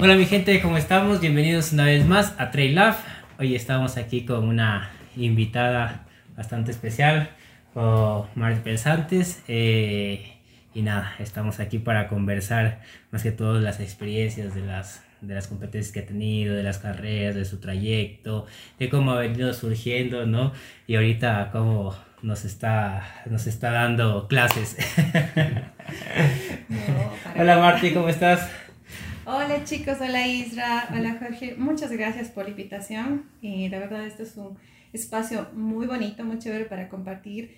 Hola mi gente, ¿cómo estamos? Bienvenidos una vez más a Trail Love. Hoy estamos aquí con una invitada bastante especial, con Marta Pensantes. Eh, y nada, estamos aquí para conversar más que todo las experiencias de las, de las competencias que ha tenido, de las carreras, de su trayecto, de cómo ha venido surgiendo, ¿no? Y ahorita cómo nos está, nos está dando clases. Hola Marti, ¿cómo estás? Hola chicos, hola Isra, hola Jorge, muchas gracias por la invitación y la verdad este es un espacio muy bonito, muy chévere para compartir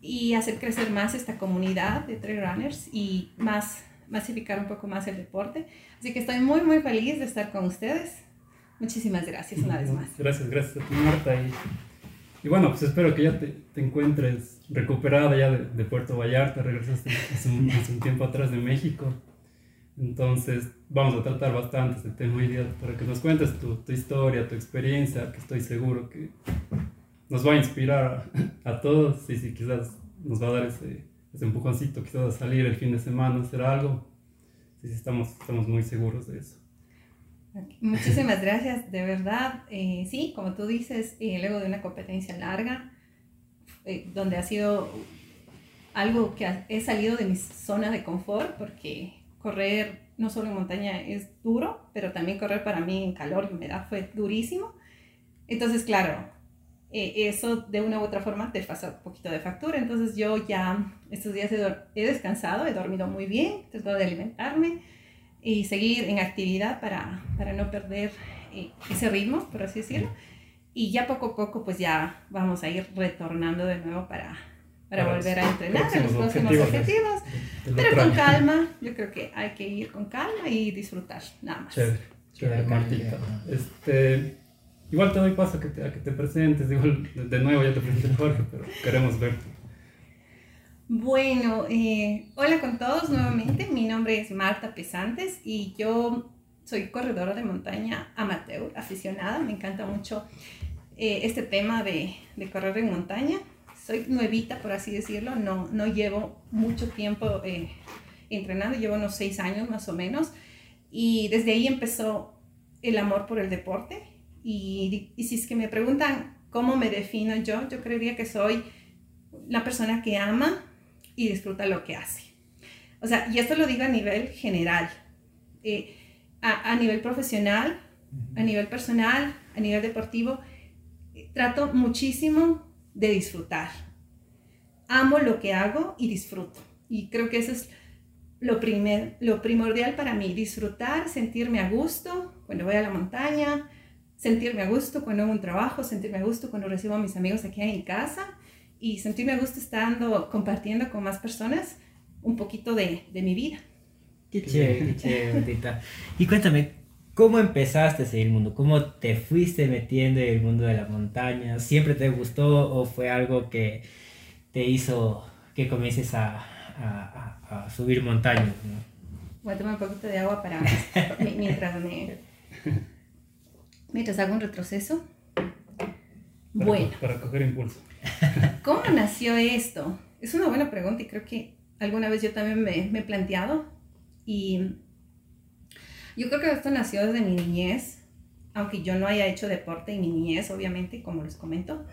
y hacer crecer más esta comunidad de trail runners y más masificar un poco más el deporte. Así que estoy muy muy feliz de estar con ustedes. Muchísimas gracias una vez más. Gracias, gracias a ti Marta y, y bueno, pues espero que ya te, te encuentres recuperada ya de, de, Puerto Vallarta, regresaste hace un, hace un tiempo atrás de México. Entonces, vamos a tratar bastante este tema hoy día para que nos cuentes tu, tu historia, tu experiencia, que estoy seguro que nos va a inspirar a, a todos y si quizás nos va a dar ese, ese empujoncito, quizás a salir el fin de semana, hacer algo. Sí, estamos, estamos muy seguros de eso. Muchísimas gracias, de verdad. Eh, sí, como tú dices, eh, luego de una competencia larga, eh, donde ha sido algo que he salido de mi zona de confort, porque correr no solo en montaña es duro, pero también correr para mí en calor y humedad fue durísimo. Entonces, claro, eh, eso de una u otra forma te pasa un poquito de factura. Entonces yo ya estos días he, descansado, he dormido muy bien, tratado de alimentarme y seguir en actividad para, para no perder eh, ese ritmo, por así decirlo. Y ya poco a poco pues ya vamos a ir retornando de nuevo para, para volver a entrenar en los próximos objetivos. Pero con calma, yo creo que hay que ir con calma y disfrutar, nada más. Chévere, chévere, Martita. Este, igual te doy paso a que te, a que te presentes, igual de nuevo ya te presenté Jorge, pero queremos verte. Bueno, eh, hola con todos nuevamente, mi nombre es Marta Pesantes y yo soy corredora de montaña amateur, aficionada, me encanta mucho eh, este tema de, de correr en montaña soy nuevita, por así decirlo, no, no llevo mucho tiempo eh, entrenando, llevo unos seis años más o menos, y desde ahí empezó el amor por el deporte. Y, y si es que me preguntan cómo me defino yo, yo creería que soy la persona que ama y disfruta lo que hace. O sea, y esto lo digo a nivel general, eh, a, a, nivel profesional, a nivel personal, a nivel deportivo, eh, trato muchísimo de disfrutar. Amo lo que hago y disfruto. Y creo que eso es lo, primer, lo primordial para mí, disfrutar, sentirme a gusto cuando voy a la montaña, sentirme a gusto cuando hago un trabajo, sentirme a gusto cuando recibo a mis amigos aquí en casa y sentirme a gusto estando compartiendo con más personas un poquito de, de mi vida. Qué chévere, qué chévere, Y cuéntame, ¿Cómo empezaste a seguir el mundo? ¿Cómo te fuiste metiendo en el mundo de la montaña? ¿Siempre te gustó o fue algo que te hizo que comiences a, a, a subir montañas? ¿no? Voy a tomar un poquito de agua para mientras me mientras hago un retroceso. Para, bueno. Para coger impulso. ¿Cómo nació esto? Es una buena pregunta y creo que alguna vez yo también me, me he planteado. Y yo creo que esto nació desde mi niñez, aunque yo no haya hecho deporte en mi niñez, obviamente, como les comento,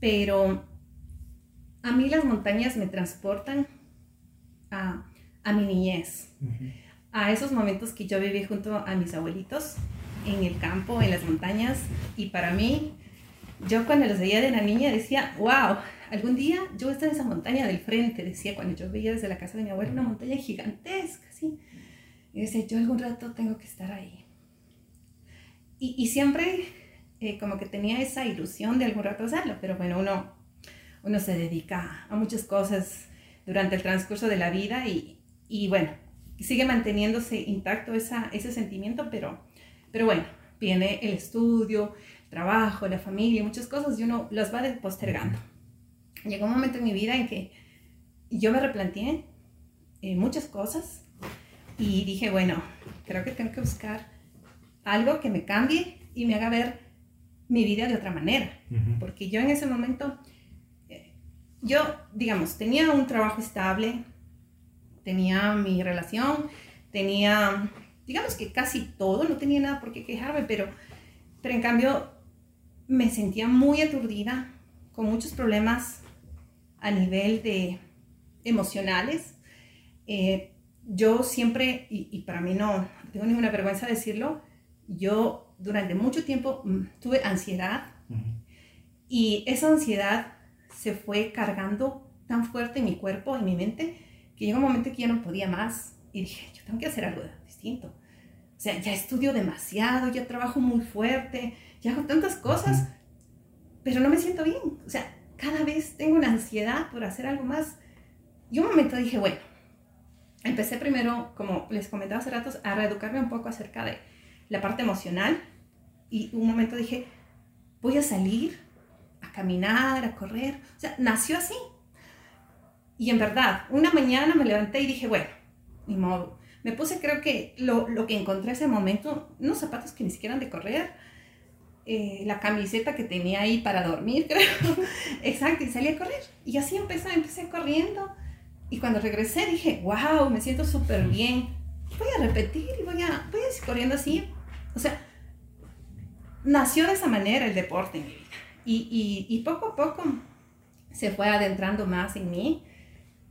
pero a mí las montañas me transportan a, a mi niñez, uh -huh. a esos momentos que yo viví junto a mis abuelitos en el campo, en las montañas, y para mí, yo cuando los veía de la niña decía, wow, algún día yo voy a estar en esa montaña del frente, decía cuando yo veía desde la casa de mi abuela una montaña gigantesca, así y decía, yo algún rato tengo que estar ahí. Y, y siempre eh, como que tenía esa ilusión de algún rato hacerlo, pero bueno, uno, uno se dedica a muchas cosas durante el transcurso de la vida y, y bueno, sigue manteniéndose intacto esa, ese sentimiento, pero, pero bueno, viene el estudio, el trabajo, la familia, muchas cosas y uno las va postergando. Llegó un momento en mi vida en que yo me replanteé eh, muchas cosas y dije, bueno, creo que tengo que buscar algo que me cambie y me haga ver mi vida de otra manera. Uh -huh. Porque yo en ese momento, eh, yo, digamos, tenía un trabajo estable, tenía mi relación, tenía digamos que casi todo, no tenía nada por qué quejarme, pero, pero en cambio me sentía muy aturdida, con muchos problemas a nivel de emocionales. Eh, yo siempre, y, para mí no tengo ninguna vergüenza decirlo, yo durante mucho tiempo mm, tuve ansiedad y esa ansiedad se fue cargando tan fuerte en mi cuerpo, en mi mente, que llegó un momento que ya no podía más y dije, yo tengo que hacer algo distinto. O sea, ya estudio demasiado, ya trabajo muy fuerte, ya hago tantas cosas, pero no me siento bien. O sea, cada vez tengo una ansiedad por hacer algo más. Y un momento dije, bueno, empecé primero, como les comentaba hace ratos, a reeducarme un poco acerca de la parte emocional. Y un momento dije, voy a salir a caminar, a correr. O sea, nació así. Y en verdad, una mañana me levanté y dije, bueno, ni modo. Me puse, creo que lo, lo que encontré ese momento, unos zapatos que ni siquiera han de correr, eh, la camiseta que tenía ahí para dormir, creo. Exacto, y salí a correr. Y así empecé, empecé corriendo. Y cuando regresé dije, wow, me siento súper bien. Voy a repetir y voy a, voy a ir corriendo así. O sea, nació de esa manera el deporte en mi vida. Y, y, y poco a poco se fue adentrando más en mí.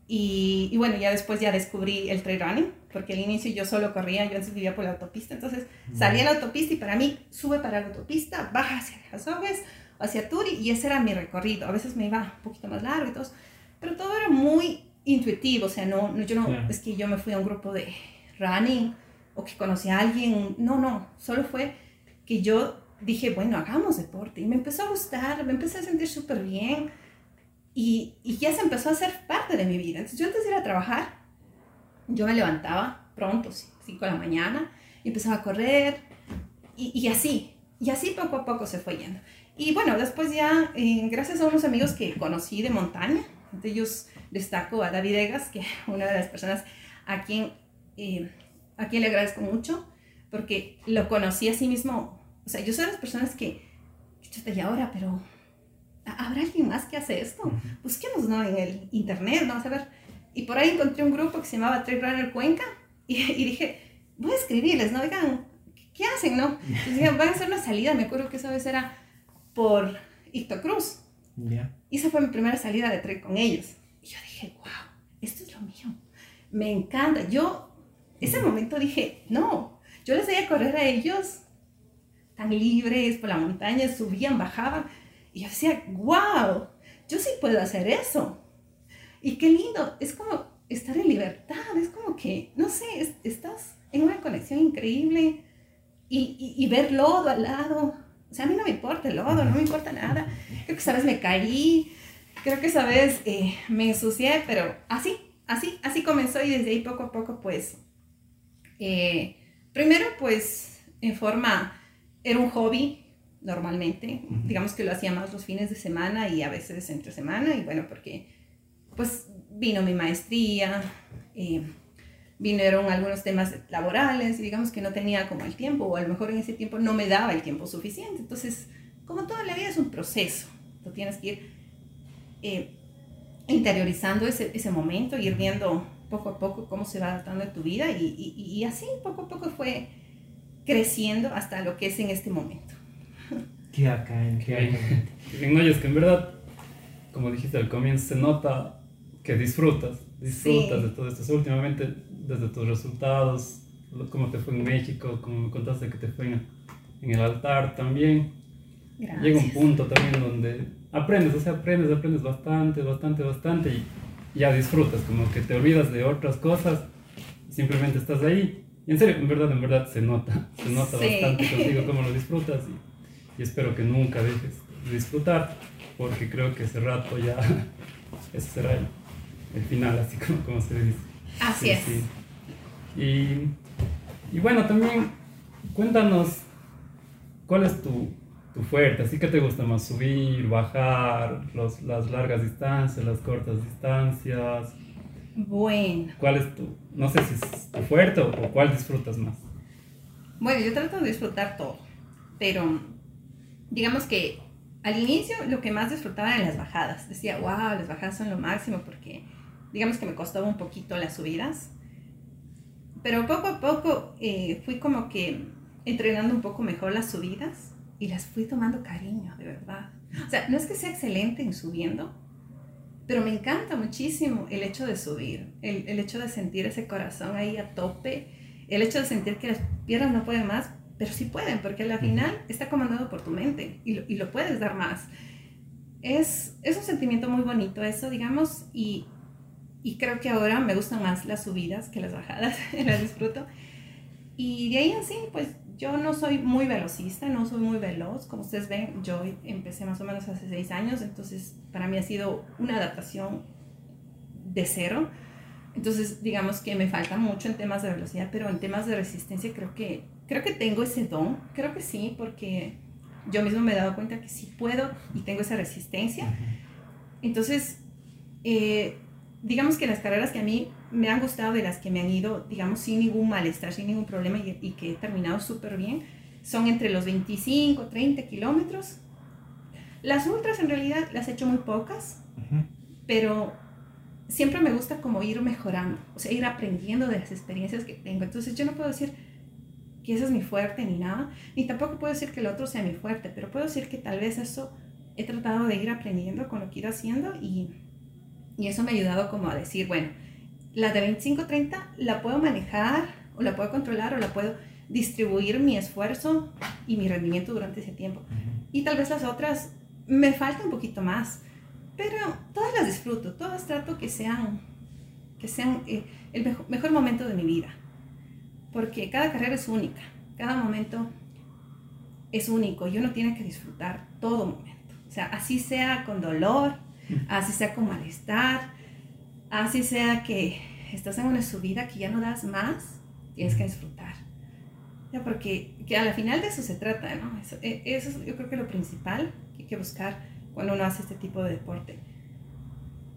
Y, y, bueno, ya después ya descubrí el trail running, porque al inicio yo solo corría, yo antes vivía por la autopista, entonces salía a la autopista y para mí sube para la autopista, baja hacia Azogues, hacia Turi, y ese era mi recorrido. A veces me iba un poquito más largo y todo, pero todo era muy intuitivo, o sea, no, no yo no, es que yo me fui a un grupo de running o que conocí a alguien, no, no, solo fue que yo dije, bueno, hagamos deporte, y me empezó a gustar, me empecé a sentir súper bien, y, y ya se empezó a hacer parte de mi vida. Entonces yo antes de ir a trabajar, yo me levantaba pronto, 5 de la mañana, y empezaba a correr, y, y, así, y así poco a poco se fue yendo. Y bueno, después ya, eh, gracias a unos amigos que conocí de montaña, entre ellos destaco a David Egas, que es una de las personas a quien, eh, a quien le agradezco mucho, porque lo conocí a sí mismo. O sea, yo soy de las personas que, y ahora, pero ¿habrá alguien más que hace esto? Busquemos, ¿no? En el internet, vamos a ver. Y por ahí encontré un grupo que se llamaba Trail Runner Cuenca y, y, dije, voy a escribirles, ¿no? Oigan, ¿qué hacen, no? Entonces dije, van a hacer una salida, me acuerdo que esa vez era por Icto Cruz. Y esa fue mi primera salida de trail con ellos. Y yo dije, wow, esto es lo mío. Me encanta. Yo, ese momento dije, no, yo les veía correr a ellos tan libres por la montaña, subían, bajaban. Y yo decía, wow, yo sí puedo hacer eso. Y qué lindo, es como estar en libertad, es como que, no sé, estás en una conexión increíble y, y, ver lodo al lado. O sea, a mí no me importa el lodo, no me importa nada. Creo que sabes, me caí, creo que sabes, eh, me ensucié, pero así, así, así comenzó y desde ahí poco a poco, pues, eh, primero, pues, en forma, era un hobby, normalmente. Digamos que lo hacía más los fines de semana y a veces entre semana. Y bueno, porque pues vino mi maestría, eh, vinieron algunos temas laborales y digamos que no tenía como el tiempo o a lo mejor en ese tiempo no me daba el tiempo suficiente. Entonces, como toda la vida es un proceso. Tú tienes que ir eh, interiorizando ese, ese momento, ir viendo poco a poco cómo se va adaptando en tu vida y, y, y así poco a poco fue creciendo hasta lo que es en este momento. Qué bacán, qué bacán. No, es que en verdad, como dijiste al comienzo, se nota que disfrutas, disfrutas de todo esto. últimamente, desde tus resultados, cómo te fue en México, como me contaste que te fue en, el altar también. Gracias. Llega un punto también donde aprendes, o sea, aprendes, aprendes bastante, bastante, bastante y ya disfrutas, como que te olvidas de otras cosas, simplemente estás ahí. Y en serio, en verdad, en verdad se nota, se nota bastante contigo cómo lo disfrutas. Y, y espero que nunca dejes de disfrutar, porque creo que ese rato ya, ese será el, final, así como, como, se dice. Así es. Y, y, bueno, también cuéntanos cuál es tu, tu, fuerte, así que te gusta más subir, bajar, los, las largas distancias, las cortas distancias. Bueno. ¿Cuál es tu, no sé si es tu fuerte o, o cuál disfrutas más? Bueno, yo trato de disfrutar todo, pero digamos que al inicio lo que más disfrutaba eran las bajadas. Decía, wow, las bajadas son lo máximo porque digamos que me costaba un poquito las subidas. Pero poco a poco eh, fui como que entrenando un poco mejor las subidas y las fui tomando cariño, de verdad. O sea, no es que sea excelente en subiendo, pero me encanta muchísimo el hecho de subir, el, el hecho de sentir ese corazón ahí a tope, el hecho de sentir que las piernas no pueden más, pero sí pueden, porque al final está comandado por tu mente y lo, y lo puedes dar más. Es, es un sentimiento muy bonito eso, digamos, y, y creo que ahora me gustan más las subidas que las bajadas, las disfruto. Y de ahí en sí, pues yo no soy muy velocista, no soy muy veloz. Como ustedes ven, yo empecé más o menos hace seis años, entonces para mí ha sido una adaptación de cero. Entonces, digamos que me falta mucho en temas de velocidad, pero en temas de resistencia creo que, creo que tengo ese don, creo que sí, porque yo mismo me he dado cuenta que sí puedo y tengo esa resistencia. Entonces, eh, digamos que las carreras que a mí me han gustado de las que me han ido, digamos, sin ningún malestar, sin ningún problema y, y que he terminado súper bien, son entre los 25, 30 kilómetros. Las ultras en realidad las he hecho muy pocas, uh -huh. pero siempre me gusta como ir mejorando, o sea, ir aprendiendo de las experiencias que tengo. Entonces yo no puedo decir que eso es mi fuerte ni nada, ni tampoco puedo decir que el otro sea mi fuerte, pero puedo decir que tal vez eso he tratado de ir aprendiendo con lo que he ido haciendo y, y eso me ha ayudado como a decir, bueno, la de 25-30 la puedo manejar o la puedo controlar o la puedo distribuir mi esfuerzo y mi rendimiento durante ese tiempo. Y tal vez las otras me falta un poquito más, pero todas las disfruto, todas trato que sean, que sean eh, el mejor, mejor momento de mi vida, porque cada carrera es única, cada momento es único y uno tiene que disfrutar todo momento, o sea, así sea con dolor, así sea con malestar, así sea que estás en una subida que ya no das más, tienes que disfrutar. Ya, porque que a la final de eso se trata, ¿no? Eso, e, eso es yo creo que lo principal que hay que buscar cuando uno hace este tipo de deporte.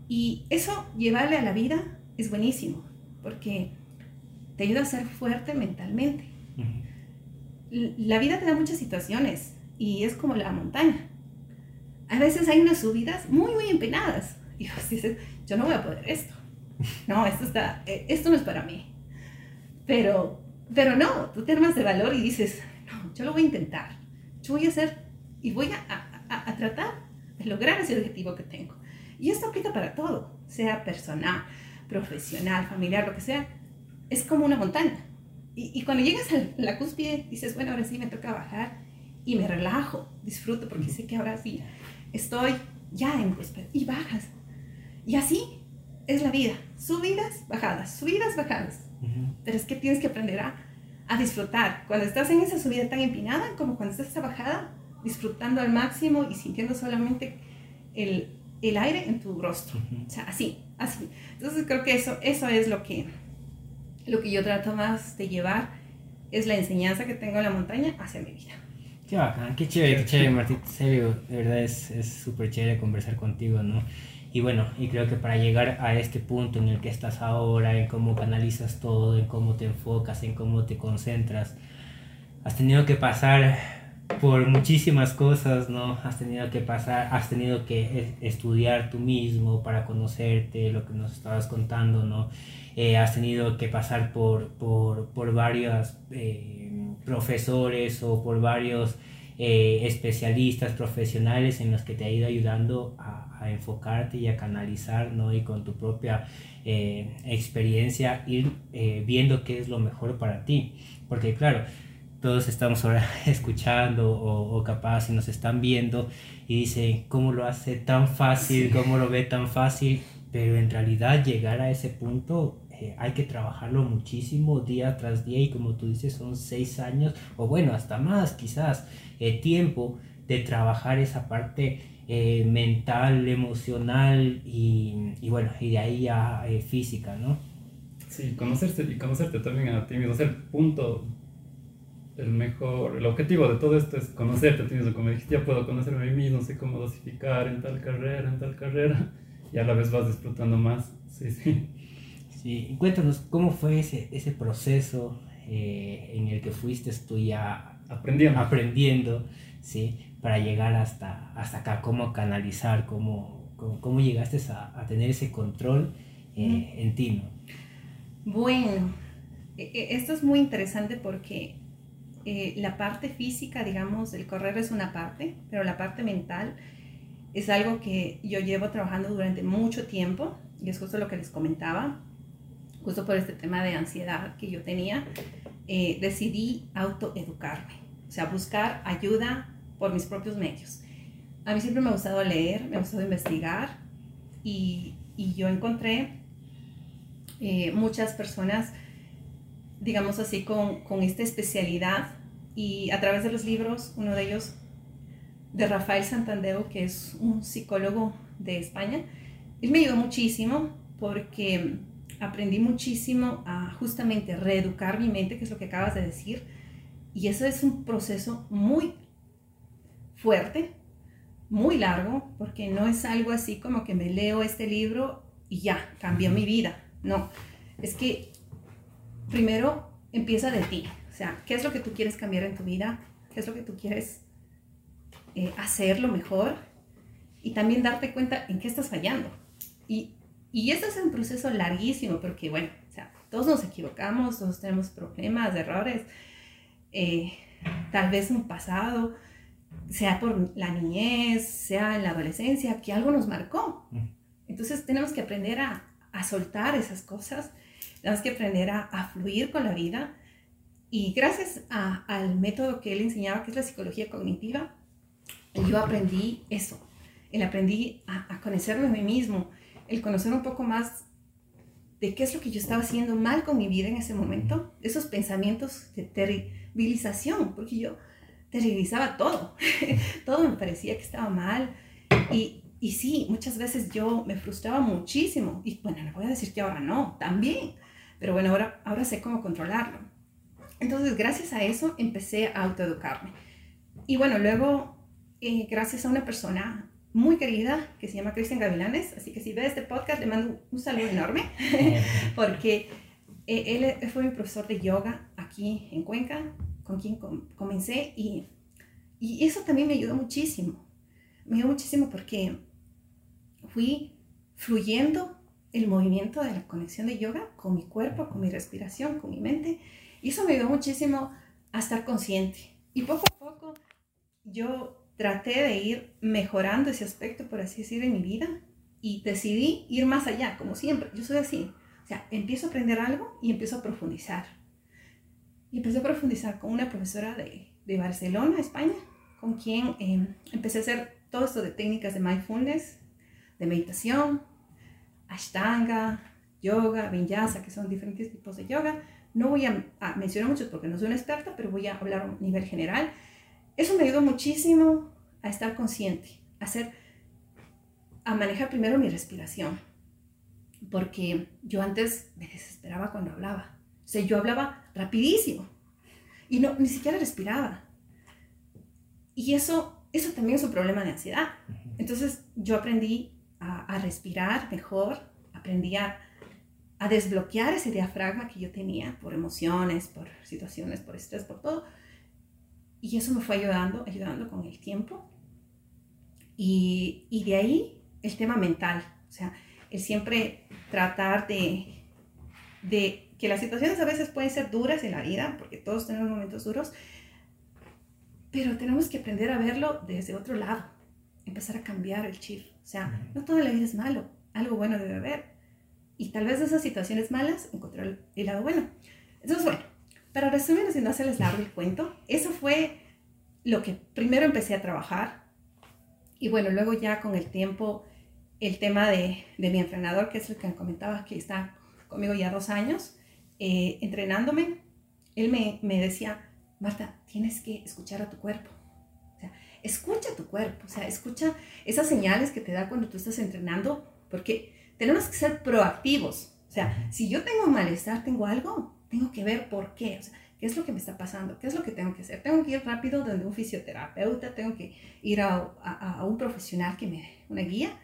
Y eso, llevarle a la vida, es buenísimo, porque te ayuda a ser fuerte mentalmente. Uh -huh. La vida te da muchas situaciones y es como la montaña. A veces hay unas subidas muy, muy empinadas y vos dices, yo no voy a poder esto. No, esto, está, eh, esto no es para mí. Pero, pero no, tú te armas de valor y dices, no, yo lo voy a intentar. Yo voy a hacer y voy a, a, a tratar de lograr ese objetivo que tengo. Y esto aplica para todo, sea personal, profesional, familiar, lo que sea. Es como una montaña. Y, y cuando llegas a la cúspide, dices, bueno, ahora sí me toca bajar y me relajo, disfruto porque sé que ahora sí estoy ya en cúspide y bajas. Y así es la vida, subidas, bajadas, subidas, bajadas. Uh -huh. Pero es que tienes que aprender a, a disfrutar. Cuando estás en esa subida tan empinada como cuando estás en esa bajada, disfrutando al máximo y sintiendo solamente el, el aire en tu rostro. Uh -huh. O sea, así, así. Entonces creo que eso, eso es lo que, lo que yo trato más de llevar, es la enseñanza que tengo en la montaña hacia mi vida. Qué bacán, qué chévere, qué chévere, Martín. Serio, de verdad es súper chévere conversar contigo, ¿no? Y bueno, y creo que para llegar a este punto en el que estás ahora, en cómo canalizas todo, en cómo te enfocas, en cómo te concentras, has tenido que pasar por muchísimas cosas, ¿no? Has tenido que pasar, has tenido que estudiar tú mismo para conocerte, lo que nos estabas contando, ¿no? Eh, has tenido que pasar por, por, por varios eh, profesores o por varios eh, especialistas profesionales en los que te ha ido ayudando a, a enfocarte y a canalizar, ¿no? Y con tu propia eh, experiencia ir eh, viendo qué es lo mejor para ti. Porque claro, todos estamos ahora escuchando o, o, capaz si nos están viendo y dicen, ¿cómo lo hace tan fácil? ¿Cómo lo ve tan fácil? Pero en realidad llegar a ese punto eh, hay que trabajarlo muchísimo día tras día y como tú dices son seis años o bueno, hasta más quizás eh, tiempo de trabajar esa parte eh, mental, emocional y, y, bueno, y de ahí ya eh, física, ¿no? Sí, conocerte y conocerte también a ti mismo, o sea, el punto, el mejor, el objetivo de todo esto es conocerte a ti mismo, como dijiste, ya puedo conocerme a mí mismo, sé cómo dosificar en tal carrera, en tal carrera, y a la vez vas disfrutando más, sí, sí. Sí, cuéntanos, ¿cómo fue ese, ese proceso eh, en el que fuiste tú ya aprendiendo, aprendiendo ¿sí? para llegar hasta, hasta acá, cómo canalizar, cómo, cómo, cómo llegaste a, a, tener ese control eh, en ti, ¿no? Bueno, e, e, esto es muy interesante porque eh, la parte física, digamos, el correr es una parte, pero la parte mental es algo que yo llevo trabajando durante mucho tiempo y es justo lo que les comentaba, justo por este tema de ansiedad que yo tenía, eh, decidí autoeducarme, o sea, buscar ayuda por mis propios medios. A mí siempre me ha gustado leer, me ha gustado investigar y, y yo encontré eh, muchas personas digamos así, con, con esta especialidad. Y a través de los libros, uno de ellos de Rafael Santandeo, que es un psicólogo de España, él me ayudó muchísimo porque aprendí muchísimo a justamente reeducar mi mente, que es lo que acabas de decir, y eso es un proceso muy fuerte, muy largo, porque no es algo así como que me leo este libro y ya, cambió mi vida, no, es que primero empieza de ti. O sea, ¿qué es lo que tú quieres cambiar en tu vida? ¿Qué es lo que tú quieres eh, hacerlo mejor? Y también darte cuenta en qué estás fallando. Y, y este es un proceso larguísimo, porque bueno, o sea, todos nos equivocamos, todos tenemos problemas, errores, eh, tal vez un pasado, sea por la niñez, sea en la adolescencia, que algo nos marcó. Entonces tenemos que aprender a, a soltar esas cosas tenemos que aprender a, fluir con la vida. Y gracias al método que él enseñaba, que es la psicología cognitiva, yo aprendí eso. Él aprendí a, conocerme a mí mismo, el conocer un poco más de qué es lo que yo estaba haciendo mal con mi vida en ese momento, esos pensamientos de terribilización, porque yo terribilizaba todo, todo me parecía que estaba mal. Y, y sí, muchas veces yo me frustraba muchísimo. Y bueno, no voy a decir que ahora no, también. Pero bueno, ahora, ahora sé cómo controlarlo. Entonces, gracias a eso, empecé a autoeducarme. Y bueno, luego, eh, gracias a una persona muy querida que se llama Cristian Gavilanes, así que si ve este podcast, le mando un saludo enorme, porque eh, él fue mi profesor de yoga aquí en Cuenca, con quien comencé, y, y eso también me ayudó muchísimo. Me ayudó muchísimo porque fui fluyendo el movimiento de la conexión de yoga con mi cuerpo, con mi respiración, con mi mente. Y eso me ayudó muchísimo a estar consciente. Y poco a poco yo traté de ir mejorando ese aspecto, por así decir, en mi vida. Y decidí ir más allá, como siempre. Yo soy así. O sea, empiezo a aprender algo y empiezo a profundizar. Y empecé a profundizar con una profesora de, de Barcelona, España, con quien eh, empecé a hacer todo esto de técnicas de mindfulness, de meditación, Ashtanga, yoga, vinyasa, que son diferentes tipos de yoga. No voy a, mencionar muchos porque no soy una experta, pero voy a hablar a un nivel general. Eso me ayudó muchísimo a estar consciente, a hacer, a manejar primero mi respiración, porque yo antes me desesperaba cuando hablaba. O sea, yo hablaba rapidísimo y no, ni siquiera respiraba. Y eso, eso también es un problema de ansiedad. Entonces yo aprendí a, respirar mejor, aprendí a, desbloquear ese diafragma que yo tenía por emociones, por situaciones, por estrés, por todo. Y eso me fue ayudando, ayudando con el tiempo. Y, y de ahí el tema mental, o sea, el siempre tratar de, de que las situaciones a veces pueden ser duras en la vida, porque todos tenemos momentos duros, pero tenemos que aprender a verlo desde otro lado, empezar a cambiar el chip. O sea, no toda la vida es malo, algo bueno debe haber. Y tal vez de esas situaciones malas encontrar el, lado bueno. Entonces, bueno, para resumir, si no hacerles largo el cuento, eso fue lo que primero empecé a trabajar. Y bueno, luego ya con el tiempo, el tema de, de mi entrenador, que es el que comentaba, que está conmigo ya dos años, eh, entrenándome, él me, me decía, Marta, tienes que escuchar a tu cuerpo escucha tu cuerpo, o sea, escucha esas señales que te da cuando tú estás entrenando, porque tenemos que ser proactivos. O sea, si yo tengo malestar, tengo algo, tengo que ver por qué, o sea, qué es lo que me está pasando, qué es lo que tengo que hacer. Tengo que ir rápido donde un fisioterapeuta, tengo que ir a, a, un profesional que me dé una guía,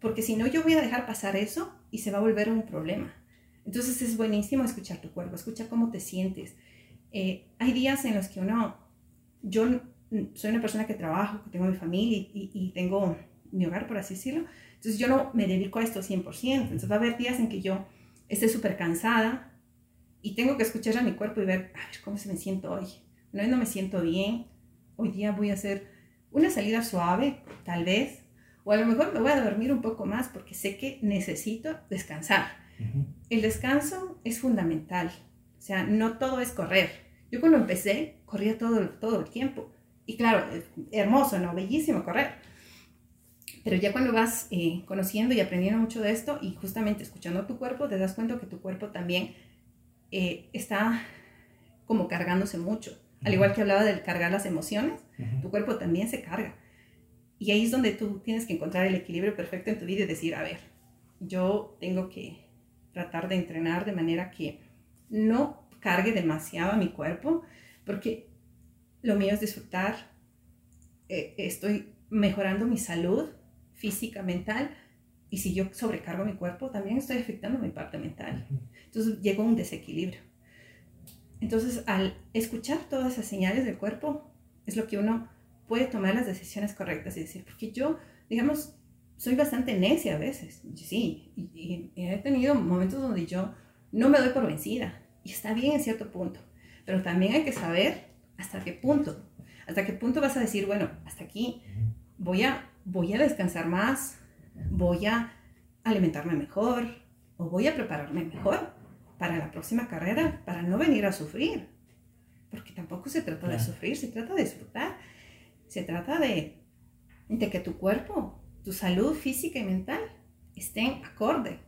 porque si no, yo voy a dejar pasar eso y se va a volver un problema. Entonces es buenísimo escuchar tu cuerpo, escucha cómo te sientes. Eh, hay días en los que uno, yo soy una persona que trabajo, que tengo mi familia y, y, tengo mi hogar, por así decirlo. Entonces yo no me dedico a esto 100%. Entonces va a haber días en que yo esté súper cansada y tengo que escuchar a mi cuerpo y ver, a ver cómo se me siento hoy. Hoy no me siento bien, hoy día voy a hacer una salida suave, tal vez, o a lo mejor me voy a dormir un poco más porque sé que necesito descansar. El descanso es fundamental, o sea, no todo es correr. Yo cuando empecé, corría todo, todo el tiempo. Y claro, hermoso, ¿no? Bellísimo correr. Pero ya cuando vas eh, conociendo y aprendiendo mucho de esto y justamente escuchando tu cuerpo, te das cuenta que tu cuerpo también eh, está como cargándose mucho. Al igual que hablaba de cargar las emociones, tu cuerpo también se carga. Y ahí es donde tú tienes que encontrar el equilibrio perfecto en tu vida y decir, a ver, yo tengo que tratar de entrenar de manera que no cargue demasiado a mi cuerpo, porque lo mío es disfrutar, eh, estoy mejorando mi salud física, mental, y si yo sobrecargo mi cuerpo, también estoy afectando mi parte mental. Entonces llega un desequilibrio. Entonces, al escuchar todas esas señales del cuerpo, es lo que uno puede tomar las decisiones correctas y decir, porque yo, digamos, soy bastante necia a veces, sí, y, he tenido momentos donde yo no me doy por vencida, y está bien en cierto punto, pero también hay que saber hasta qué punto, hasta qué punto vas a decir, bueno, hasta aquí voy a, voy a descansar más, voy a alimentarme mejor, o voy a prepararme mejor para la próxima carrera, para no venir a sufrir, porque tampoco se trata de sufrir, se trata de disfrutar, se trata de, de que tu cuerpo, tu salud física y mental estén acorde,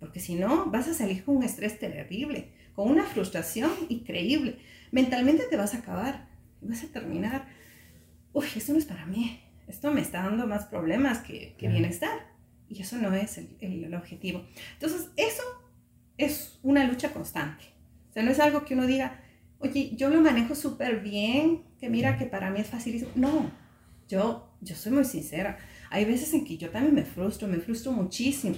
porque si no vas a salir con un estrés terrible, con una frustración increíble, mentalmente te vas a acabar, vas a terminar, uy, esto no es para mí, esto me está dando más problemas que, que bienestar. Y eso no es el, el, objetivo. Entonces, eso es una lucha constante. O sea, no es algo que uno diga, oye, yo lo manejo súper bien, que mira que para mí es facilísimo. No, yo, yo soy muy sincera. Hay veces en que yo también me frustro, me frustro muchísimo.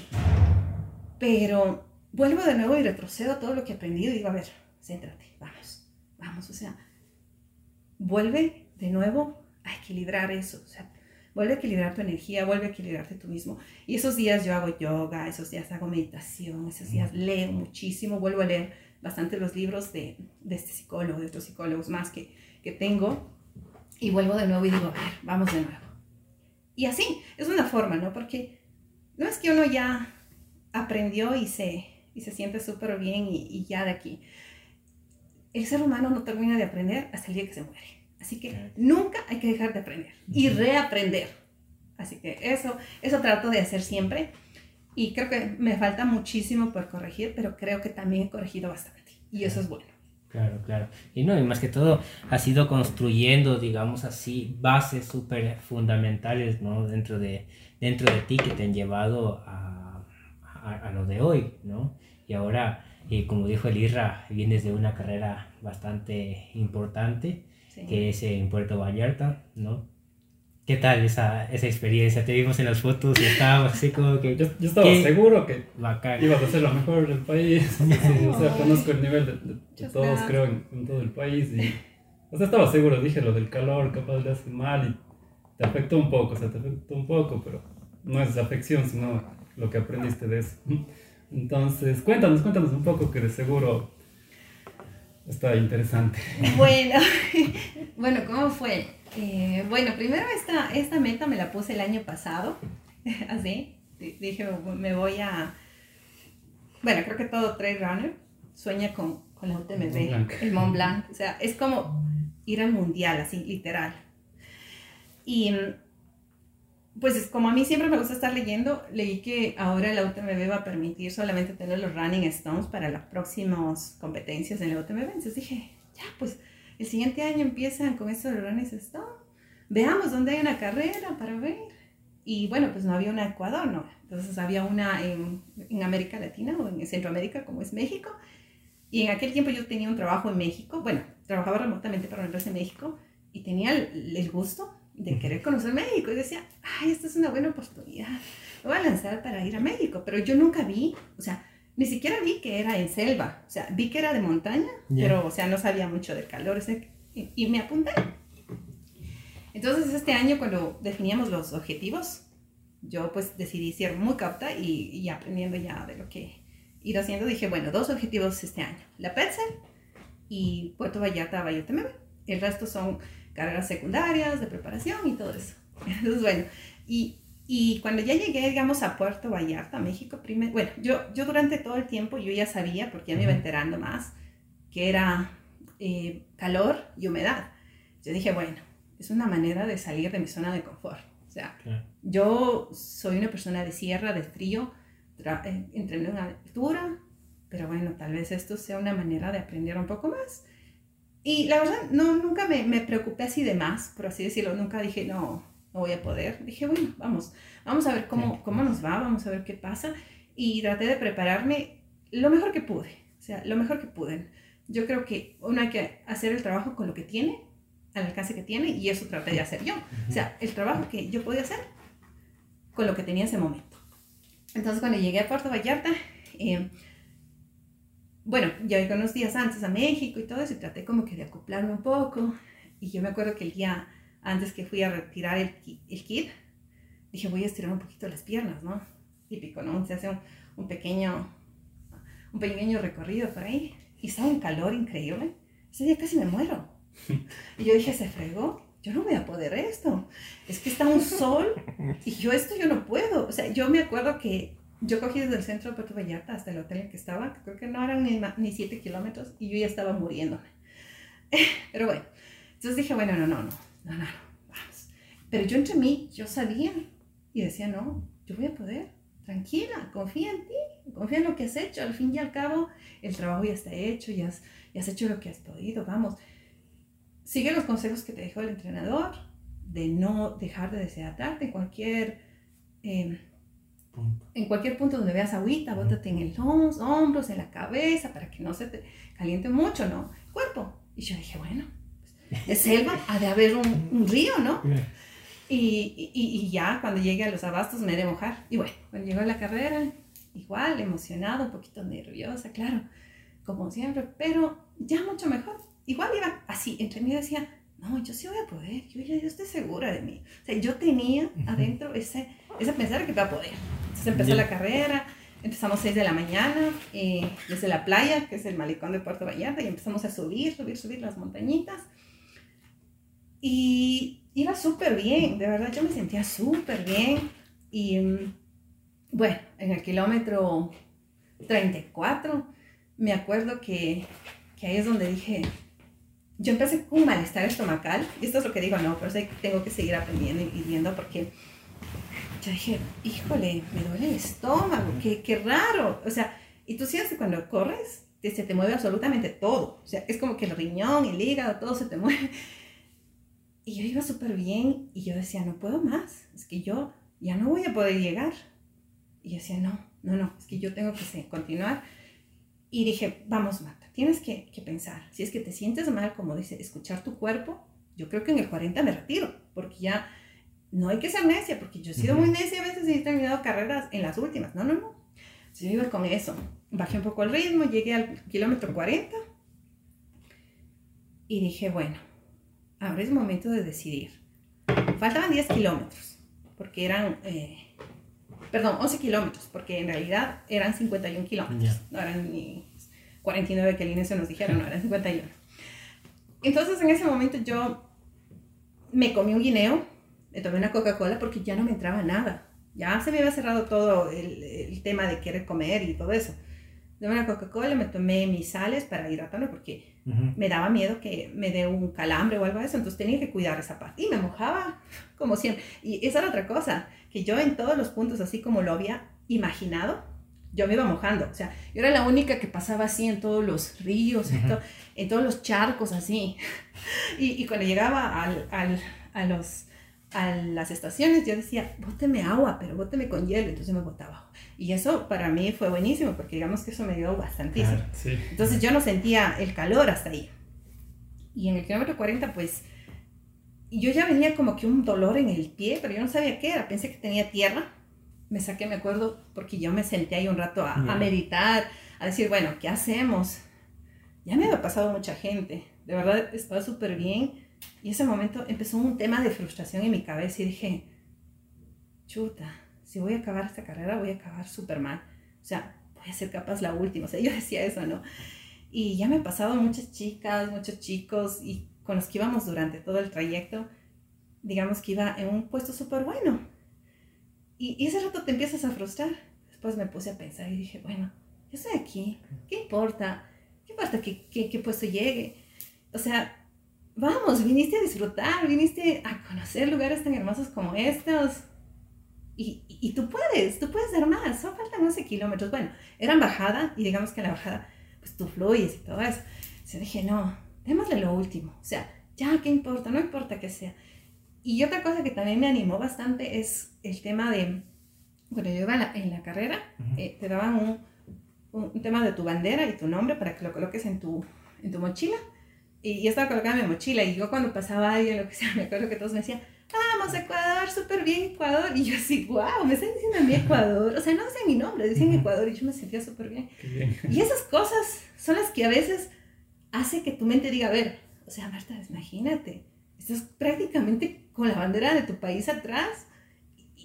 Pero vuelvo de nuevo y retrocedo a todo lo que he aprendido y digo, a ver, céntrate, vamos, vamos. O sea, vuelve de nuevo a equilibrar eso. O sea, vuelve a equilibrar tu energía, vuelve a equilibrarte tú mismo. Y esos días yo hago yoga, esos días hago meditación, esos días leo muchísimo, vuelvo a leer bastante los libros de, de este psicólogo, de otros psicólogos más que, que tengo, y vuelvo de nuevo y digo, a ver, vamos de nuevo. Y así, es una forma, ¿no? Porque no es que uno ya aprendió y se, y se siente súper bien y, y ya de aquí. El ser humano no termina de aprender hasta el día que se muere. Así que nunca hay que dejar de aprender y reaprender. Así que eso, eso trato de hacer siempre. Y creo que me falta muchísimo por corregir, pero creo que también he corregido bastante. Y eso es bueno. Claro, claro. Y no, y más que todo, has ido construyendo, digamos así, bases súper fundamentales, ¿no? Dentro de, dentro de ti que te han llevado a, a, a lo de hoy, ¿no? Y ahora, eh, como dijo el Irra, vienes de una carrera bastante importante que es en Puerto Vallarta, ¿no? ¿Qué tal esa, esa experiencia? Te vimos en las fotos y estábamos así como que... Yo, yo estaba seguro que bacán. ibas a ser la mejor del país. o sea, conozco el nivel de, todos, creo, en, todo el país. Y, o sea, estaba seguro, dije lo del calor, capaz le hace mal y te afectó un poco, o sea, te afectó un poco, pero no es afección, sino lo que aprendiste de eso. Entonces, cuéntanos, cuéntanos un poco que de seguro Está interesante. Bueno, bueno, ¿cómo fue? Eh, bueno, primero esta, esta meta me la puse el año pasado, así, dije, me voy a, bueno, creo que todo trail runner sueña con, con la UTMB, el Mont Blanc, o sea, es como ir al mundial, así, literal. Y pues como a mí siempre me gusta estar leyendo, leí que ahora la UTMB va a permitir solamente tener los running stones para las próximas competencias en la UTMB. Entonces dije, ya, pues el siguiente año empiezan con eso de los running stones. Veamos dónde hay una carrera para ver. Y bueno, pues no había una en Ecuador, ¿no? Entonces había una en, en América Latina o en Centroamérica, como es México. Y en aquel tiempo yo tenía un trabajo en México, bueno, trabajaba remotamente para una empresa en México y tenía el, el gusto de querer conocer México. Y decía, ay, esta es una buena oportunidad. Me voy a lanzar para ir a México. Pero yo nunca vi, o sea, ni siquiera vi que era en selva. O sea, vi que era de montaña, pero, o sea, no sabía mucho del calor. y, y, me apunté. Entonces, este año, cuando definíamos los objetivos, yo pues decidí ser muy capta y, y aprendiendo ya de lo que ir haciendo, dije, bueno, dos objetivos este año, la Petzl y Puerto Vallarta, Vallarta. El resto son carreras secundarias, de preparación y todo eso. Entonces, bueno, y, y cuando ya llegué, digamos, a Puerto Vallarta, México, primero, bueno, yo, yo durante todo el tiempo yo ya sabía, porque ya me iba enterando más, que era eh, calor y humedad. Yo dije, bueno, es una manera de salir de mi zona de confort. O sea, yo soy una persona de sierra, de frío, eh, entreno en altura, pero bueno, tal vez esto sea una manera de aprender un poco más. Y la verdad, no, nunca me, me preocupé así de más, por así decirlo. Nunca dije, no, no voy a poder. Dije, bueno, vamos, vamos a ver cómo, cómo nos va, vamos a ver qué pasa. Y traté de prepararme lo mejor que pude, o sea, lo mejor que pude. Yo creo que uno hay que hacer el trabajo con lo que tiene, al alcance que tiene, y eso traté de hacer yo. O sea, el trabajo que yo podía hacer con lo que tenía en ese momento. Entonces, cuando llegué a Puerto Vallarta, eh, bueno, ya llegué unos días antes a México y todo eso, y traté como que de acoplarme un poco. Y yo me acuerdo que el día antes que fui a retirar el, el kit, dije, voy a estirar un poquito las piernas, ¿no? Típico, ¿no? Se hace un, un pequeño, un pequeño recorrido por ahí. Y estaba un calor increíble. Ese día casi me muero. Y yo dije, se fregó. Yo no voy a poder esto. Es que está un sol y yo esto yo no puedo. O sea, yo me acuerdo que yo cogí desde el centro de Puerto Vallarta hasta el hotel en que estaba, que creo que no eran ni, ni siete kilómetros, y yo ya estaba muriéndome. Pero bueno, entonces dije, bueno, no, no, no, no, no, vamos. Pero yo entre mí, yo sabía y decía, no, yo voy a poder, tranquila, confía en ti, confía en lo que has hecho. Al fin y al cabo, el trabajo ya está hecho, ya has, ya has hecho lo que has podido, vamos. Sigue los consejos que te dejó el entrenador, de no dejar de deshidratarte en cualquier... Eh, en cualquier punto donde veas agüita, bótate en el los hombros, en la cabeza, para que no se te caliente mucho, ¿no? El cuerpo. Y yo dije, bueno, de selva ha de haber un, un río, ¿no? Y, y, y, ya cuando llegué a los abastos me he de mojar. Y bueno, cuando llegó la carrera, igual, emocionado, un poquito nerviosa, claro, como siempre, pero ya mucho mejor. Igual iba así, entre mí decía, no, yo sí voy a poder, yo, yo, yo estoy segura de mí. O sea, yo tenía adentro ese, ese pensar que iba a poder. Entonces empezó la carrera, empezamos 6 de la mañana, eh, desde la playa, que es el malecón de Puerto Vallarta, y empezamos a subir, subir, subir las montañitas. Y iba súper bien, de verdad yo me sentía súper bien. Y mm, bueno, en el kilómetro 34, me acuerdo que, que ahí es donde dije, yo empecé con un malestar estomacal, y esto es lo que digo, no, pero sé que tengo que seguir aprendiendo y viendo porque yo dije, híjole, me duele el estómago, qué, qué raro. O sea, y tú sientes que cuando corres, se te mueve absolutamente todo. O sea, es como que el riñón, el hígado, todo se te mueve. Y yo iba súper bien y yo decía, no puedo más, es que yo ya no voy a poder llegar. Y yo decía, no, no, no, es que yo tengo que continuar. Y dije, vamos, Marta, tienes que, que pensar, si es que te sientes mal, como dice, escuchar tu cuerpo, yo creo que en el 40 me retiro, porque ya no hay que ser necia, porque yo he sido muy necia a veces y he terminado carreras en las últimas. No, no, no. Yo iba con eso. Bajé un poco el ritmo, llegué al kilómetro 40 y dije, bueno, ahora es momento de decidir. Faltaban 10 kilómetros, porque eran, eh, perdón, 11 kilómetros, porque en realidad eran 51 kilómetros, no eran ni 49 que al inicio nos dijeron, no, eran 51. Entonces en ese momento yo me comí un guineo, me tomé una Coca-Cola porque ya no me entraba nada. Ya se me había cerrado todo el, el tema de querer comer y todo eso. De una Coca-Cola, me tomé mis sales para hidratarme porque me daba miedo que me dé un calambre o algo de eso, entonces tenía que cuidar esa parte. Y me mojaba, como siempre. Y esa era otra cosa, que yo en todos los puntos, así como lo había imaginado, yo me iba mojando. O sea, yo era la única que pasaba así en todos los ríos, en, en, todos los charcos, así. Y, y cuando llegaba al, al, a los a las estaciones, yo decía, bóteme agua, pero bóteme con hielo, entonces me botaba. Y eso para mí fue buenísimo, porque digamos que eso me dio bastantísimo. Entonces yo no sentía el calor hasta ahí. Y en el kilómetro 40, pues, yo ya venía como que un dolor en el pie, pero yo no sabía qué era, pensé que tenía tierra. Me saqué, me acuerdo, porque yo me senté ahí un rato a, a meditar, a decir, bueno, ¿qué hacemos? Ya me había pasado mucha gente, de verdad estaba súper bien y ese momento empezó un tema de frustración en mi cabeza y dije, chuta, si voy a acabar esta carrera voy a acabar súper mal. O sea, voy a ser capaz la última. O sea, yo decía eso, ¿no? Y ya me he pasado muchas chicas, muchos chicos y con los que íbamos durante todo el trayecto, digamos que iba en un puesto súper bueno. Y, y ese rato te empiezas a frustrar. Después me puse a pensar y dije, bueno, yo estoy aquí, ¿qué importa? ¿Qué importa que, que, que puesto llegue? O sea, vamos, viniste a disfrutar, viniste a conocer lugares tan hermosos como estos. Y, y, tú puedes, tú puedes dar más, solo faltan 11 kilómetros. Bueno, eran bajada y digamos que en la bajada, pues tú fluyes y todo eso. Yo dije, no, démosle lo último. O sea, ya, ¿qué importa? No importa que sea. Y otra cosa que también me animó bastante es el tema de, cuando yo iba en la, en la carrera, eh, te daban un, un, un, tema de tu bandera y tu nombre para que lo coloques en tu, en tu mochila. Y yo estaba colocada en mi mochila y yo cuando pasaba alguien, lo que sea, me acuerdo que todos me decían, vamos, Ecuador, súper bien Ecuador. Y yo así, wow, me están diciendo a mí Ecuador. O sea, no sé mi nombre, dicen Ecuador y yo me sentía súper bien. bien. Y esas cosas son las que a veces hace que tu mente diga, a ver, o sea, Marta, imagínate, estás prácticamente con la bandera de tu país atrás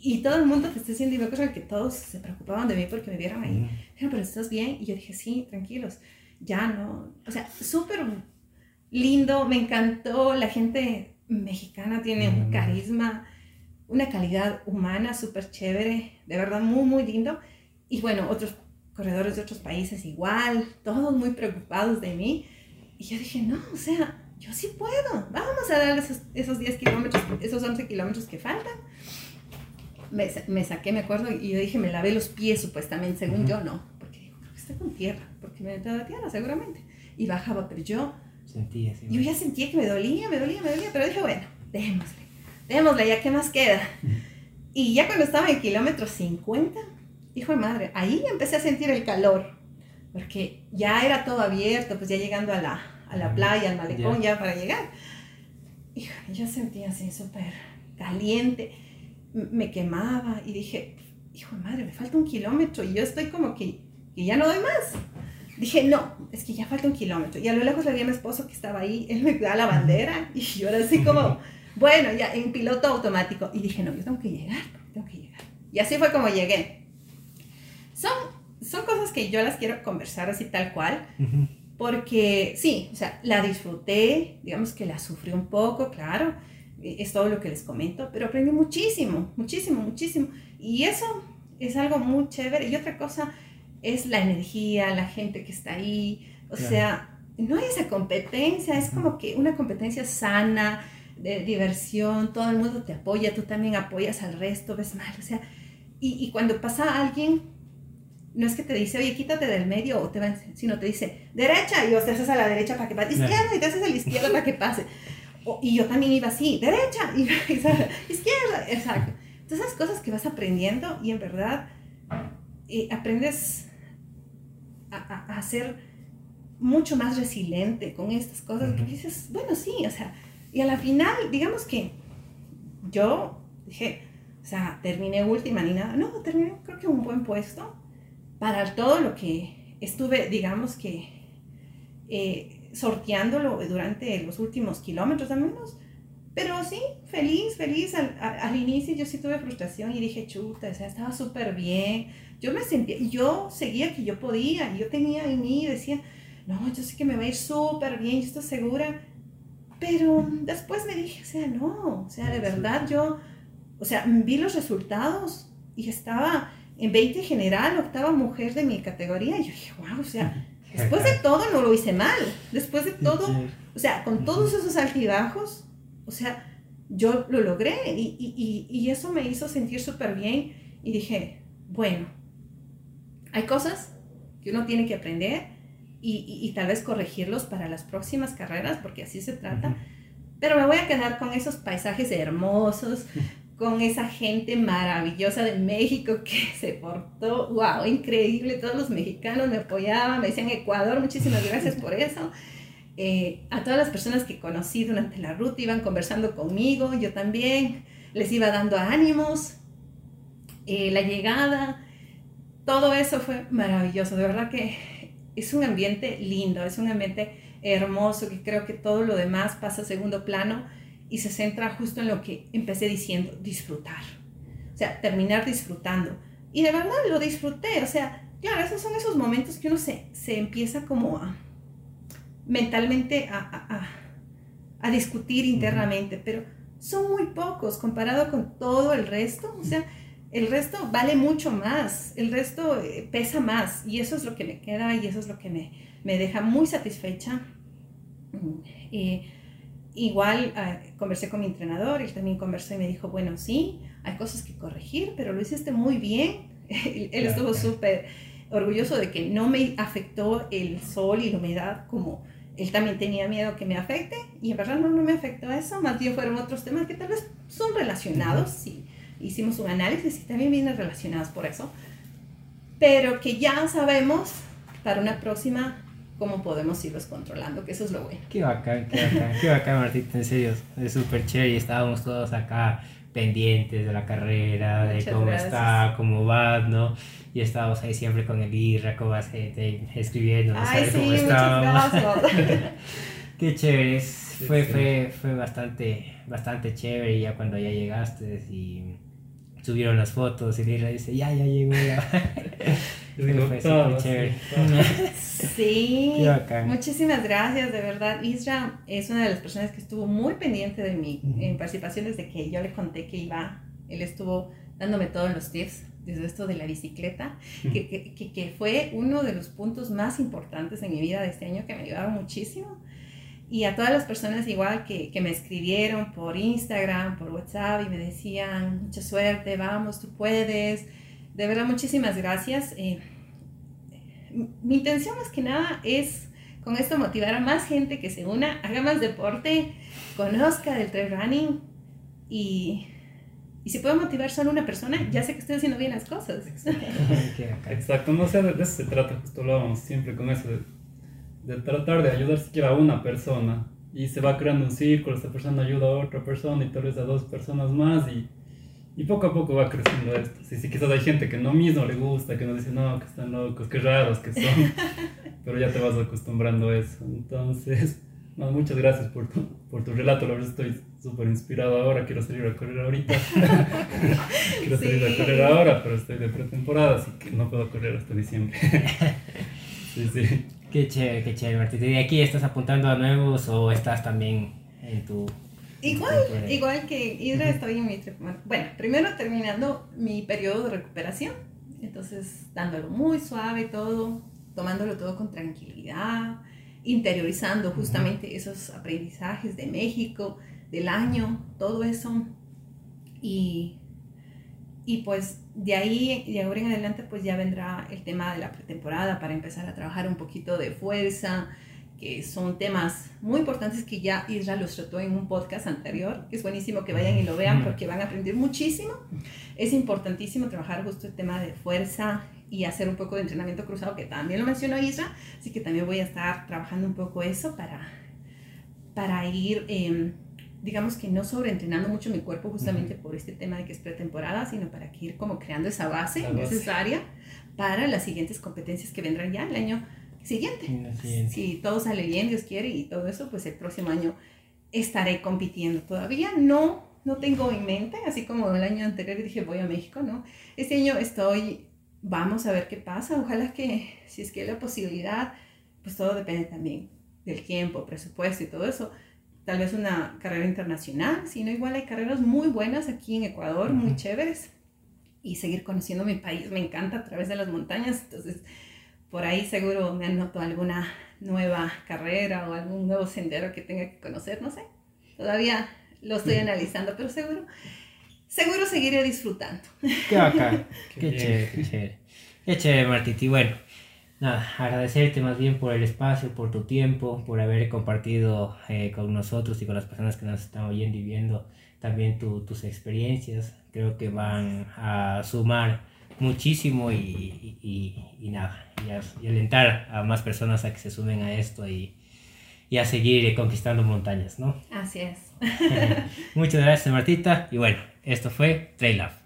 y todo el mundo te está diciendo, y me acuerdo que todos se preocupaban de mí porque me vieron ahí. Dijeron, pero estás bien. Y yo dije, sí, tranquilos, ya no. O sea, súper lindo, me encantó. La gente mexicana tiene un carisma, una calidad humana súper chévere, de verdad muy, muy lindo. Y bueno, otros corredores de otros países igual, todos muy preocupados de mí. Y yo dije, no, o sea, yo sí puedo, vamos a dar esos, esos 10 kilómetros, esos 11 kilómetros que faltan. Me, me, saqué, me acuerdo, y yo dije, me lavé los pies supuestamente, según uh -huh. yo no, porque digo, creo que estoy con tierra, porque me he metido a tierra seguramente. Y bajaba, pero yo Sentía, sí, yo ya sentía que me dolía, me dolía, me dolía, pero dije, bueno, démosle, démosle, ya qué más queda. Y ya cuando estaba en kilómetro 50, hijo de madre, ahí empecé a sentir el calor, porque ya era todo abierto, pues ya llegando a la, a la playa, al malecón, yeah. ya para llegar. Hijo, yo sentía así súper caliente, me quemaba y dije, hijo de madre, me falta un kilómetro y yo estoy como que, que ya no doy más dije, no, es que ya falta un kilómetro. Y a lo lejos le vi a mi esposo que estaba ahí, él me da la bandera y yo era así como, bueno, ya en piloto automático. Y dije, no, yo tengo que llegar, tengo que llegar. Y así fue como llegué. Son, son cosas que yo las quiero conversar así tal cual, porque sí, o sea, la disfruté, digamos que la sufrí un poco, claro, es todo lo que les comento, pero aprendí muchísimo, muchísimo, muchísimo. Y eso es algo muy chévere. Y otra cosa es la energía, la gente que está ahí, o claro. sea, no hay esa competencia, es como que una competencia sana, de diversión, todo el mundo te apoya, tú también apoyas al resto, ves mal, o sea, y, y cuando pasa alguien, no es que te dice, oye, quítate del medio, o te va, sino te dice, derecha, y vos te haces a la derecha para que pase, izquierda, y te haces a la izquierda para que pase. O, y yo también iba así, derecha, y, izquierda, exacto. Entonces, esas cosas que vas aprendiendo y en verdad eh, aprendes a, a, ser mucho más resiliente con estas cosas, uh -huh. que dices, bueno, sí, o sea, y a la final, digamos que yo dije, o sea, terminé última ni nada, no, terminé creo que un buen puesto para todo lo que estuve, digamos que, eh, sorteándolo durante los últimos kilómetros al menos, pero sí, feliz, feliz. Al, al, al, inicio yo sí tuve frustración y dije, chuta, o sea, estaba súper bien. Yo me sentía, yo seguía que yo podía, yo tenía en mí, decía, no, yo sé que me va a ir súper bien, yo estoy segura. Pero después me dije, o sea, no, o sea, de verdad yo, o sea, vi los resultados y estaba en 20 general, octava mujer de mi categoría, y yo dije, wow, o sea, después de todo no lo hice mal, después de todo, o sea, con todos esos altibajos, o sea, yo lo logré y, y, y eso me hizo sentir súper bien y dije, bueno, hay cosas que uno tiene que aprender y, y, tal vez corregirlos para las próximas carreras, porque así se trata, pero me voy a quedar con esos paisajes hermosos, con esa gente maravillosa de México que se portó, wow, increíble, todos los mexicanos me apoyaban, me decían Ecuador, muchísimas gracias por eso. Eh, a todas las personas que conocí durante la ruta iban conversando conmigo, yo también les iba dando ánimos, eh, la llegada, todo eso fue maravilloso, de verdad que es un ambiente lindo, es un ambiente hermoso que creo que todo lo demás pasa a segundo plano y se centra justo en lo que empecé diciendo, disfrutar, o sea, terminar disfrutando. Y de verdad lo disfruté, o sea, claro, esos son esos momentos que uno se, se empieza como a mentalmente a, a, a discutir internamente, pero son muy pocos comparado con todo el resto. O sea, el resto vale mucho más, el resto eh, pesa más y eso es lo que me queda y eso es lo que me, me deja muy satisfecha. Eh, igual ah, conversé con mi entrenador, él también conversó y me dijo, bueno, sí, hay cosas que corregir, pero lo hiciste muy bien. él, estuvo súper orgulloso de que no me afectó el sol y la humedad como él también tenía miedo que me afecte y en verdad no, no me afectó eso, más bien fueron otros temas que tal vez son relacionados, sí, hicimos un análisis y también vienen relacionados por eso, pero que ya sabemos para una próxima cómo podemos irlos controlando, que eso es lo bueno. Qué bacán, qué bacán, qué bacán Martita, en serio, es súper chévere y estábamos todos acá pendientes de la carrera, de cómo está, cómo va, ¿no? y estábamos ahí siempre con el Irra, con gente escribiendo, no Ay, sí, cómo estábamos. Qué chévere, fue, fue, fue bastante, bastante chévere y ya cuando ya llegaste y subieron las fotos y Irra dice, ya, ya llegó. Ya. chévere. Sí, muchísimas gracias, de verdad. Isra es una de las personas que estuvo muy pendiente de mi participación desde que yo le conté que iba. Él estuvo dándome todos los tips desde esto de la bicicleta, que, que, que, fue uno de los puntos más importantes en mi vida de este año que me ayudaron muchísimo. Y a todas las personas igual que, que me escribieron por Instagram, por WhatsApp y me decían, mucha suerte, vamos, tú puedes. De verdad, muchísimas gracias. Eh, mi intención más que nada es con esto motivar a más gente que se una, haga más deporte, conozca del trail running y y si puedo motivar solo una persona, ya sé que estoy haciendo bien las cosas. Exacto, no sé, de eso se trata, justo hablábamos siempre con eso, de, tratar de ayudar siquiera a una persona. Y se va creando un círculo, esta persona ayuda a otra persona y tal vez a dos personas más y, y poco a poco va creciendo esto. Sí, sí, quizás hay gente que no mismo le gusta, que nos dice, no, que están locos, que raros que son, pero ya te vas acostumbrando a eso. Entonces, muchas gracias por tu, por tu relato, la verdad estoy súper inspirado ahora, quiero salir a correr ahorita. quiero salir a correr ahora, pero estoy de pretemporada, así que no puedo correr hasta diciembre. sí, sí. Qué chévere, qué chévere, Martín. ¿Y aquí estás apuntando a nuevos o estás también en tu... Igual, igual que Hidra, estoy en mi... Bueno, primero terminando mi periodo de recuperación, entonces dándolo muy suave todo, tomándolo todo con tranquilidad, interiorizando justamente esos aprendizajes de México, del año, todo eso. Y, y pues de ahí, de ahora en adelante, pues ya vendrá el tema de la pretemporada para empezar a trabajar un poquito de fuerza, que son temas muy importantes que ya Isra los trató en un podcast anterior, que es buenísimo que vayan y lo vean porque van a aprender muchísimo. Es importantísimo trabajar justo el tema de fuerza y hacer un poco de entrenamiento cruzado, que también lo mencionó Isra, así que también voy a estar trabajando un poco eso para, para ir... Eh, digamos que no sobreentrenando mucho mi cuerpo justamente por este tema de que es pretemporada, sino para que ir como creando esa base, necesaria para las siguientes competencias que vendrán ya el año siguiente. Si todo sale bien, Dios quiere, y todo eso, pues el próximo año estaré compitiendo. Todavía no, no tengo en mente, así como el año anterior dije voy a México, ¿no? Este año estoy, vamos a ver qué pasa, ojalá que si es que hay la posibilidad, pues todo depende también del tiempo, presupuesto y todo eso tal vez una carrera internacional, sino igual hay carreras muy buenas aquí en Ecuador, muy chéveres, y seguir conociendo mi país me encanta a través de las montañas, entonces por ahí seguro me anoto alguna nueva carrera o algún nuevo sendero que tenga que conocer, no sé, todavía lo estoy analizando, pero seguro, seguro seguiré disfrutando. Qué bacán, qué, chévere, qué chévere, qué chévere Martiti, bueno nada, agradecerte más bien por el espacio, por tu tiempo, por haber compartido eh, con nosotros y con las personas que nos están oyendo y viendo también tus experiencias. Creo que van a sumar muchísimo y, y, nada, y, alentar a más personas a que se sumen a esto y, a seguir conquistando montañas, ¿no? Así es. Muchas gracias, Martita. Y bueno, esto fue Trail Love.